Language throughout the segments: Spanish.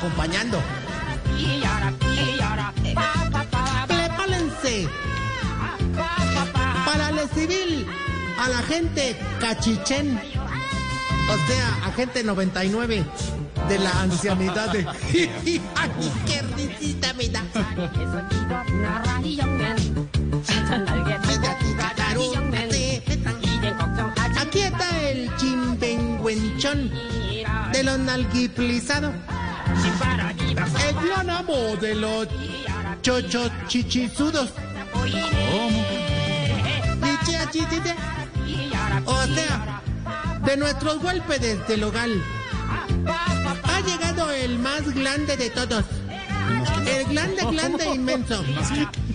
acompañando. Prepárense para el civil a la gente cachichén, o sea, agente 99 de la ancianidad de... ¡Ay, qué risita me da! Aquí está el chimpenguenchón de los nalguiplizados el de los chochos chichisudos. ¿Cómo? O sea, de nuestros huéspedes del hogar. Ha llegado el más grande de todos. El grande, grande inmenso.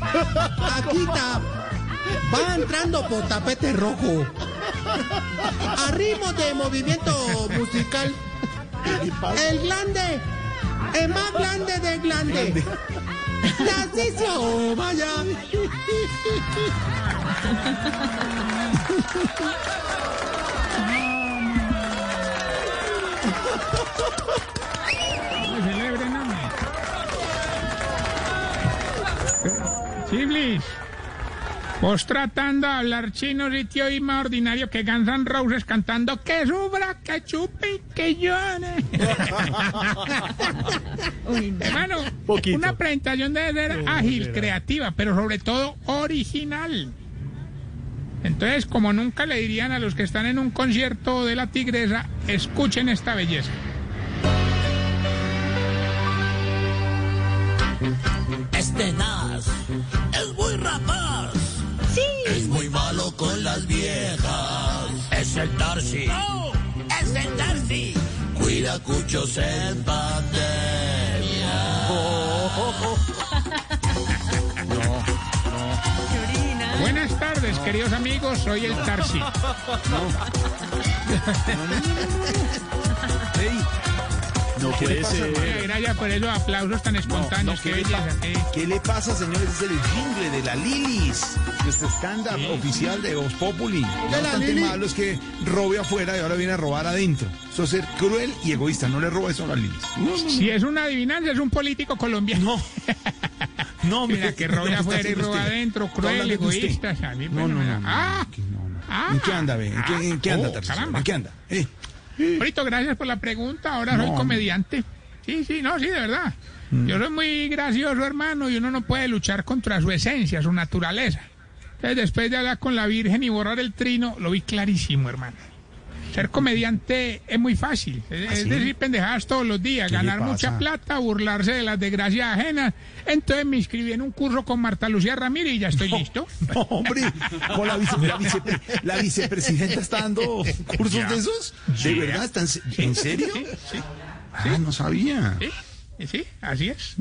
Aquí está. Va entrando por tapete rojo. A ritmo de movimiento musical. El grande el más grande de grande. Narciso Maya. celebren, hombre. Chiblis, vos tratando de hablar chino y te oí más ordinario que Guns N' Roses cantando que sufra, que chupe y que llore. Hermano, una presentación debe ser ágil, creativa, pero sobre todo original. Entonces, como nunca le dirían a los que están en un concierto de la tigresa, escuchen esta belleza. Este Nas con las viejas. Es el Darcy. Oh, es el Darcy. Cuida cuchos en pandemia. Buenas tardes, queridos amigos, soy el Tarsi. No puede ser. Gracias por esos aplausos tan espontáneos. ¿qué qué le qué- ¿Qué le pasa, señores? Es el jingle de la Lilis. Nuestro stand-up Sí. oficial de Voz Populi. La bastante Lili. malo es que robe afuera y ahora viene a robar adentro. Eso es ser cruel y egoísta. No le roba eso a la Lilis. No, Si es una adivinanza, es un político colombiano. no. No, Mira, que roba ¿dónde está afuera y roba adentro, cruel, egoísta. a mí, No, no, no, no, Ah, que no, no. ah, ¿En qué anda, ve? ¿En qué, anda, oh. ¿En qué anda? Ahorita, gracias por la pregunta. Ahora soy comediante. Sí, sí, no, sí, de verdad. Mm. Yo soy muy gracioso, hermano, y uno no puede luchar contra su esencia, su naturaleza. Entonces, después de hablar con la Virgen y borrar el trino, lo vi clarísimo, hermano. Ser comediante es muy fácil. Es, es decir, pendejadas todos los días, ¿Ah, ¿Qué le ganar mucha plata, burlarse de las desgracias ajenas. Entonces me inscribí en un curso con Marta Lucía Ramírez y ya estoy listo. no, hombre, con la, vice- la vicepre- la vicepresidenta está dando cursos de esos. ¿De verdad? ¿Están se- ¿En serio? Sí, sí, Ah, no sabía. sí, sí, así es.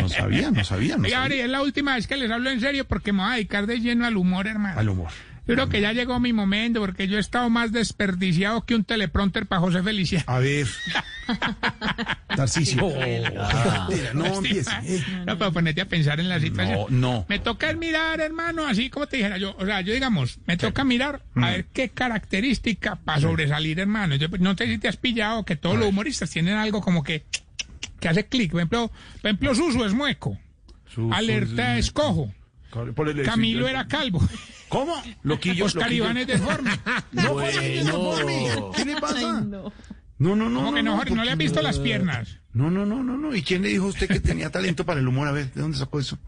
No sabía, no sabía. No Ari, sabía. es la última vez que les hablo en serio porque me voy a dedicar de lleno al humor, hermano. Al humor. Yo creo que ya llegó mi momento porque yo he estado más desperdiciado que un teleprompter para José Feliciano. A ver. Tarcisio. no empiece. eh. No, para ponerte a pensar en la situación. No, no. Me toca mirar, hermano, así como te dijera yo. O sea, yo digamos, me toca mirar Mm. a ver qué característica para sobresalir, hermano. Yo pues, no sé si te has pillado que todos los humoristas tienen algo como que, que hace clic. Por ejemplo, por ejemplo, Suso es mueco. Su- Alerta es cojo. Camilo era calvo. ¿Cómo? Loquillo. Oscar loquillo. Iván es deforme. No. No, no, no. ¿Cómo que no, Jorge? ¿No le has visto las piernas? No, no, no, no, no. ¿Y quién le dijo a usted que tenía talento para el humor? A ver, ¿de dónde sacó eso?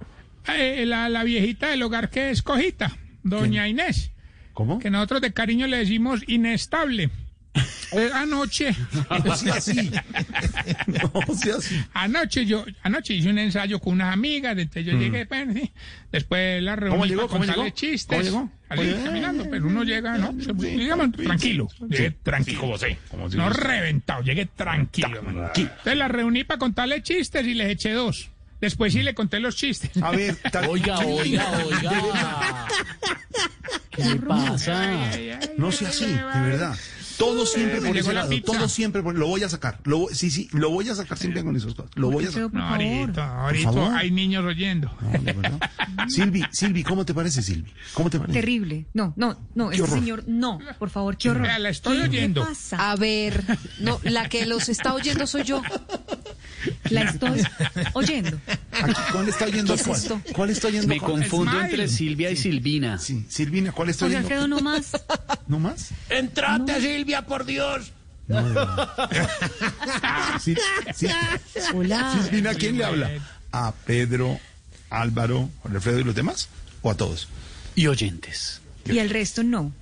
Eh, la, la viejita del hogar que es cojita, doña Inés, ¿Cómo? que nosotros de cariño le decimos inestable. Eh, anoche, No sea así. No sea así. anoche yo, anoche hice un ensayo con unas amigas, entonces yo llegué, bueno, sí, después la reuní Mm. ¿Cómo llegó? para ¿Cómo contarle llegó? chistes. ¿Cómo llegó? Así, ¿Cómo llegó? caminando, pero uno llega, ¿no? Se- digamos, tranquilo. Llegué tranquilo. Como sé. Como si No reventado, llegué tranquilo. man. Entonces la reuní para contarle chistes y les eché dos. Después sí le conté los chistes. A ver, tal- Oiga, oiga, oiga. ¿Qué pasa? Ay, ay, no sea así, de verdad. Todo siempre por ese la lado. pizza. Todo siempre por... Lo voy a sacar. Lo voy- Sí, sí, lo voy a sacar siempre con esos cosas. Lo voy a sacar. No, ahorita, ahorita favor. hay niños oyendo. No. Silvi, Silvi, ¿cómo te parece, Silvi? ¿Cómo te parece? Terrible. No, no, no, este horror. señor, no, por favor, qué horror. La estoy ¿Qué le oyendo. pasa? A ver, no, la que los está oyendo soy yo. La estoy oyendo. Aquí, ¿Cuál está oyendo ¿Qué es cuál? esto? ¿Cuál está oyendo Me cuál? confundo Smile. entre Silvia y Silvina. Sí, Silvina, ¿cuál está José oyendo? Alfredo, no más. ¿No más? Entrate, Silvia, por Dios. Sí, sí. Hola. Silvina, ¿a quién le habla? ¿A Pedro, Álvaro, Alfredo y los demás? ¿O a todos? Y oyentes. Y el resto no.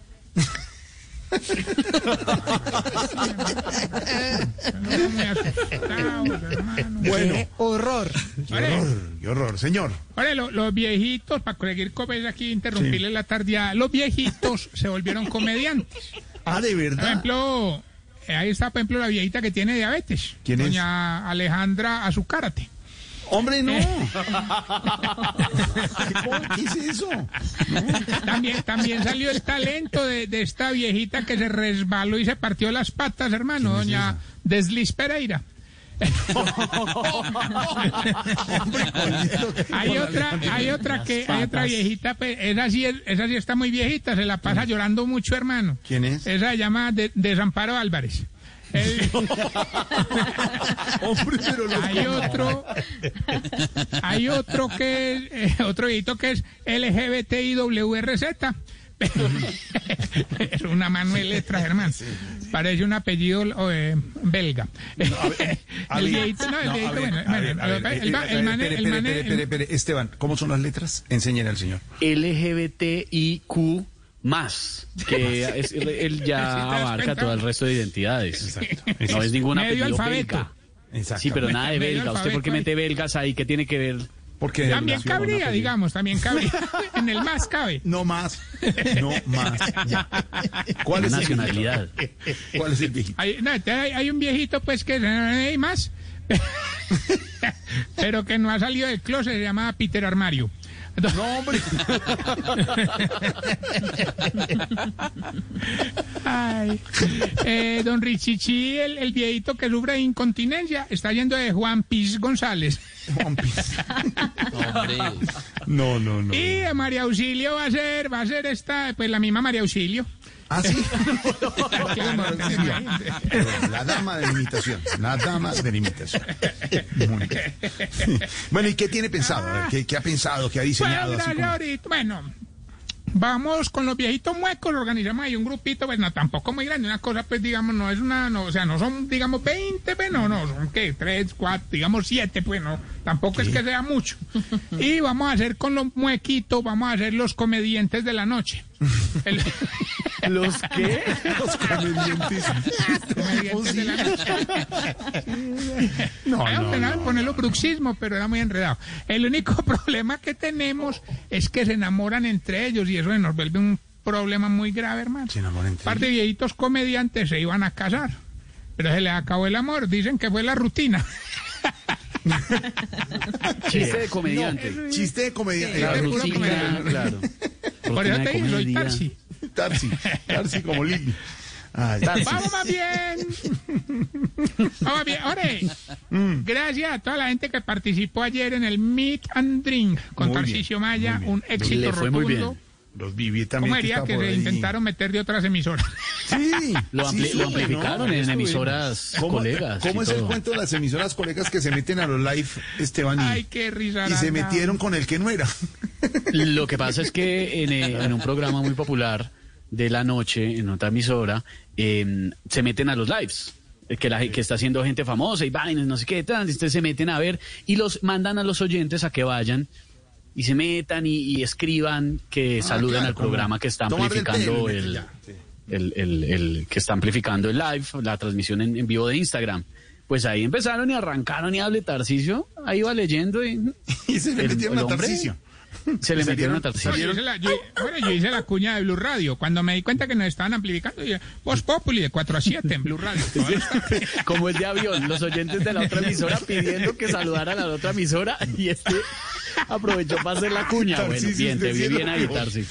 Bueno, Horror. qué horror, qué horror. Señor, Ahora, lo- los viejitos, para conseguir comer aquí, interrumpirle la tardía, los viejitos se volvieron comediantes. ah, de Por verdad. ejemplo, eh, ahí está, por ejemplo, la viejita que tiene diabetes. ¿Quién es? Doña Alejandra Azucárate. Hombre, no. ¿Qué es eso? También, también salió el talento de, de esta viejita que se resbaló y se partió las patas, hermano, doña Desliz Pereira. hay otra, hay otra que, hay otra viejita, pues, esa sí, es- esa sí está muy viejita, se la pasa llorando mucho, hermano. ¿Quién es? Esa se llama de, Desamparo Álvarez. El- Hombre, pero los hay otro, hay otro que es, eh, otro viejito que es LGBTIWRZ. es una mano de letras, hermano. Parece un apellido eh, belga. Esteban, ¿cómo son las letras? Enséñale al señor. LGBTIQ más, que es- él ya abarca todo el resto de identidades. No es ningún Medio apellido alfabeto. belga. Exacto. Sí, pero nada de belga. ¿Usted por qué mete belgas ahí? ¿Qué tiene que ver? Porque También cabría, digamos, también cabría. en el más cabe. No más. No más. ¿Cuál es el Nacionalidad. ¿Cuál es el viejito? Hay, no, te- hay, hay un viejito, pues, que no hay más, pero que no ha salido del closet, se llama Peter Armario. No, hombre. Ay. Eh, don Richichi, el, el viejito que sufre de incontinencia, está yendo de Juan Piz González. One Piece. No, no, no. Y María Auxilio va a ser, va a ser esta, pues la misma María Auxilio. ¿Ah, sí? La dama de la imitación. La dama de la imitación. Muy bien. Bueno, ¿y qué tiene pensado? A ver, ¿qué, qué ha pensado? ¿Qué ha Bueno, diseñado? Así gracias, como- ahorita. Bueno, vamos con los viejitos muecos, organizamos ahí un grupito, pues no, tampoco muy grande, una cosa, pues digamos, no es una, no, o sea, no son, digamos, 20, pues no, no, son que 3, 4, digamos 7, pues no, tampoco es que sea mucho. Y vamos a hacer con los muequitos, vamos a hacer los comediantes de la noche. El- ¿Los qué? Los comediantes. comediantes de la noche. No, no, ponerlo bruxismo, pero era muy enredado. El único problema que tenemos es que se enamoran entre ellos y eso nos vuelve un problema muy grave, hermano. Se enamoran entre Un par de viejitos comediantes se iban a casar, pero se les acabó el amor. Dicen que fue la rutina. Chiste de comediante. Chiste de comediante. La de puro rutina, comediante. claro. Por eso te digo, soy. Tarsi. Tarsi. Tarsi como Lili. Ay, Vamos más bien. Vamos bien. Ore, Mm. gracias a toda la gente que participó ayer en el Meet and Drink con Muy bien, Tarcisio Maya, muy bien. un éxito Le fue muy rotundo. bien. Los viví también. ¿Cómo diría que se intentaron meter de otras emisoras? Sí. Lo, sí, amplificaron ¿no? en emisoras ¿Cómo, colegas. ¿Cómo es el cuento de las emisoras colegas que se meten a los live, Esteban? Y, Ay, qué risa. y se metieron con el que no era. Lo que pasa es que en, eh, en un programa muy popular de la noche, en otra emisora, eh, se meten a los lives. eh, Que, la, que está haciendo gente famosa y vainas, no sé qué, tal, entonces se meten a ver y los mandan a los oyentes a que vayan y se metan y, y escriban que saluden claro, al como programa que está amplificando el, el, el- el que está amplificando el live, la transmisión en, en vivo de Instagram. Pues ahí empezaron y arrancaron y hable Tarcicio, ahí iba leyendo y, Y se le el- metieron el a hombre Tarcisio. se le metieron a Tarcicio. Yo hice, la, yo, bueno, yo hice la cuña de Blue Radio. Cuando me di cuenta que nos estaban amplificando, dije, Voz Populi de 4 a 7 en Blue Radio. Como el de avión, los oyentes de la otra emisora pidiendo que saludaran a la otra emisora y este aprovechó para hacer la cuña. Bueno, bien, te vi bien ahí. Tarsi.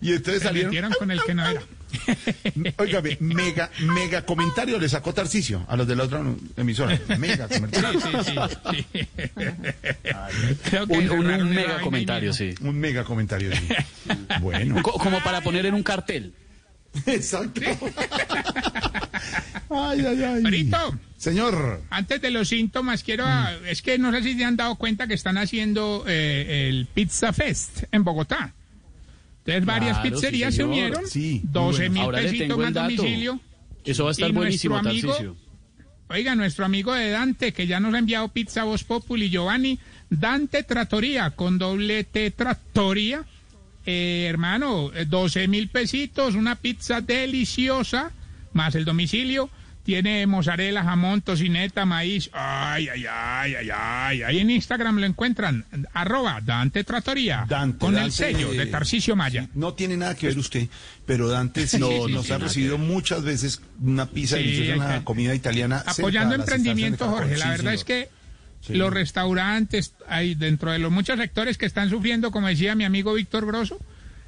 Y entonces Se salieron. metieron con el que no era. Óigame, mega, mega comentario le sacó Tarcisio a los de la otra emisora. Mega comentario. Sí, sí, sí. sí. Creo que Un, mega comentario, sí. Un mega comentario. sí. Bueno. Co- Como para poner en un cartel. Exacto. Ay, ay, ay. Brito, Señor. antes de los síntomas, quiero. a- Es que no sé si se han dado cuenta que están haciendo eh, el Pizza Fest en Bogotá. Entonces, varias Claro, sí, pizzerías se unieron. Sí, muy 12 bueno. mil pesitos más domicilio. Eso va a estar Y buenísimo, nuestro amigo- Tarcicio. Oiga, nuestro amigo de Dante, que ya nos ha enviado pizza a Voz Populi, Giovanni, Dante Trattoria, con doble T Trattoria. Eh, hermano, eh, 12 mil pesitos, una pizza deliciosa, más el domicilio. Tiene mozzarella, jamón, tocineta, maíz. Ay, ay, ay, ay, ay. Ahí en Instagram lo encuentran. Arroba Dante Trattoria. Dante, con el sello de Tarcisio Maya. sí, no tiene nada que ver usted, pero Dante sí, No, no nos ha recibido muchas veces una pizza hay una comida italiana. apoyando a las estaciones de emprendimiento, Caracol. Jorge. La verdad es que los restaurantes, hay dentro de los muchos sectores que están sufriendo, como decía mi amigo Víctor Grosso,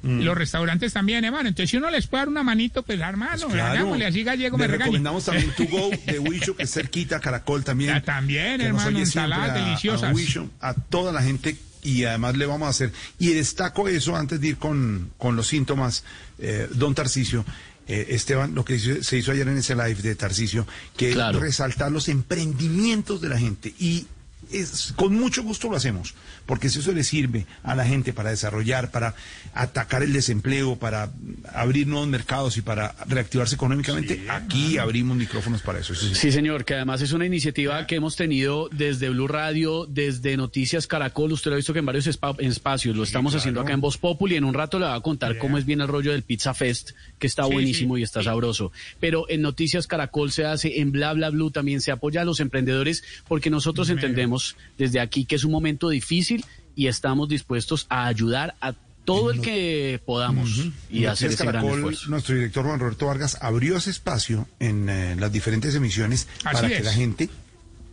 Mm. los restaurantes también, hermano. Entonces, si uno les puede dar una manito, pues hermano, Claro. hagámosle así gallego Le me regañe. recomendamos también To Go de Huicho, que es cerquita, Caracol también. Ya, también, hermano, ensaladas a- deliciosas. A, Huicho, a toda la gente y además le vamos a hacer. Y destaco eso antes de ir con, con los síntomas, eh, don Tarcicio. eh, Esteban, lo que hizo- se hizo ayer en ese live de Tarcicio, que Claro. es resaltar los emprendimientos de la gente. Y es, con mucho gusto lo hacemos, porque si eso le sirve a la gente para desarrollar, para atacar el desempleo, para abrir nuevos mercados y para reactivarse económicamente, aquí abrimos micrófonos para eso. sí. Sí, señor, que además es una iniciativa que hemos tenido desde Blue Radio, desde Noticias Caracol. Usted lo ha visto que en varios espa- espacios lo estamos haciendo acá en Voz Populi. En un rato le va a contar cómo es bien el rollo del Pizza Fest, que está Sí, buenísimo sí. y está sabroso. Pero en Noticias Caracol se hace, en Bla Bla Blue también se apoya a los emprendedores, porque nosotros entendemos desde aquí que es un momento difícil y estamos dispuestos a ayudar a todo el que podamos y hacer ese gran Caracol, esfuerzo. nuestro director Juan Roberto Vargas abrió ese espacio en eh, las diferentes emisiones Así para que la gente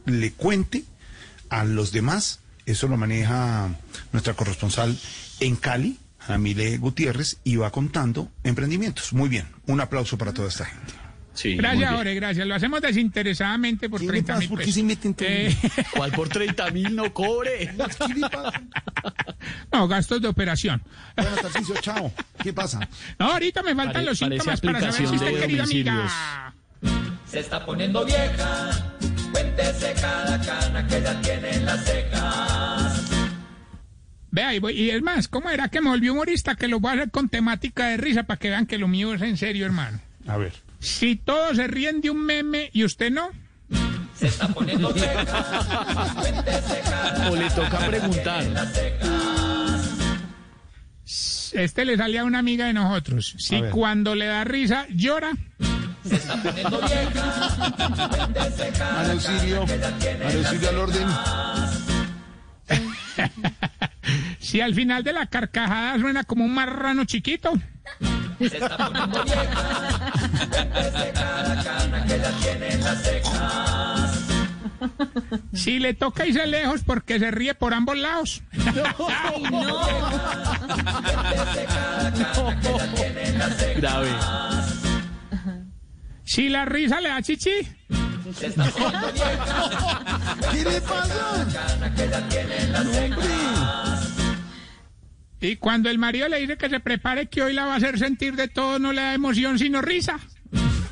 le cuente a los demás. Eso lo maneja nuestra corresponsal en Cali, Amile Gutiérrez, y va contando emprendimientos. Muy bien, un aplauso para toda esta gente. Sí, Gracias. Jorge, gracias. Lo hacemos desinteresadamente por ¿Qué le 30 pasa? mil ¿Por qué se meten? Eh, ¿Cuál por 30 mil no cobre? No, gastos de operación. Bueno, Tarcisio, chao. ¿Qué pasa? No, ahorita me faltan Pare- los síntomas para saber si usted, querida amiga. Se está poniendo vieja. Cuéntese cada cana que ya tiene en las cejas. Vea, y, voy- y es más, ¿cómo era que me volví humorista? Que lo voy a hacer con temática de risa para que vean que lo mío es en serio, hermano. A ver. Si todos se ríen de un meme y usted no, Se está poniendo vieja. Cuéntese cada O le toca preguntar. este le sale a una amiga de nosotros. Si cuando le da risa llora, Se está poniendo vieja. Cada Al auxilio, al auxilio al orden. si al final de la carcajada suena como un marrano chiquito, Se está poniendo vieja. Cuéntese cada cana que ya tiene en las cejas. si le toca irse lejos porque se ríe por ambos lados, Grave. si la risa le da chichi. ¿Qué le pasa? Y cuando el marido le dice que se prepare que hoy la va a hacer sentir de todo, no le da emoción sino risa.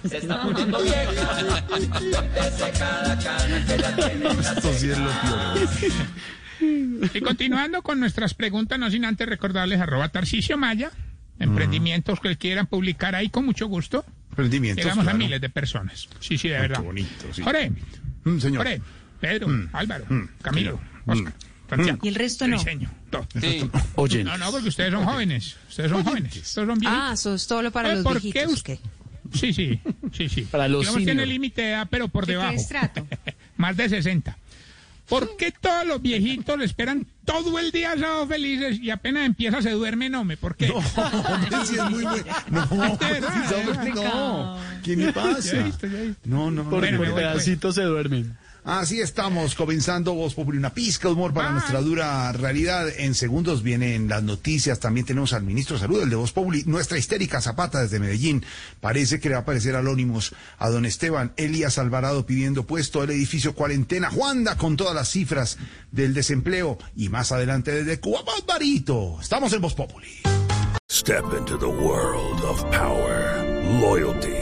Se está poniendo vieja. Cada cana que ya tiene en las Esto sí es lo peor. Y continuando con nuestras preguntas, no sin antes recordarles arroba Tarcicio Maya, emprendimientos que quieran publicar ahí con mucho gusto. Emprendimientos, Llegamos a miles de personas. Sí, sí, de verdad. Qué bonito, sí. Jorge, Mm, señor. Jorge, Pedro, Álvaro, mm, Camilo, mm, Oscar. Santiago. ¿Y el resto no? Briseño, todo. Oye, No, no, porque ustedes son jóvenes. Ustedes son jóvenes. Ustedes son viejitos. Ah, eso es todo para Eh, los ¿por viejitos. ¿o qué? Sí, sí, sí, sí. Para los Digamos, tiene límite de edad, pero por ¿Qué- qué debajo. estrato? Más de 60. ¿Por qué todos los viejitos le esperan todo el día sábado felices y apenas empieza se duermen, hombre? ¿Por qué? Hombre, sí es muy bueno. No, De verdad, sí, no. ¿Qué le Ya he pasa? visto, ya visto. No, no, por, Bueno, por me voy, pues. pedacitos se duermen. Así estamos, comenzando Voz Populi, una pizca de humor para Bye. nuestra dura realidad. En segundos vienen las noticias, también tenemos al ministro de Salud, el de Voz Populi, nuestra histérica Zapata desde Medellín. Parece que le va a aparecer anónimos a don Esteban Elías Alvarado pidiendo puesto el edificio cuarentena. Juanda con todas las cifras del desempleo. Y más adelante desde Cuba, Barbarito. Estamos en Voz Populi. Step into the world of power, loyalty,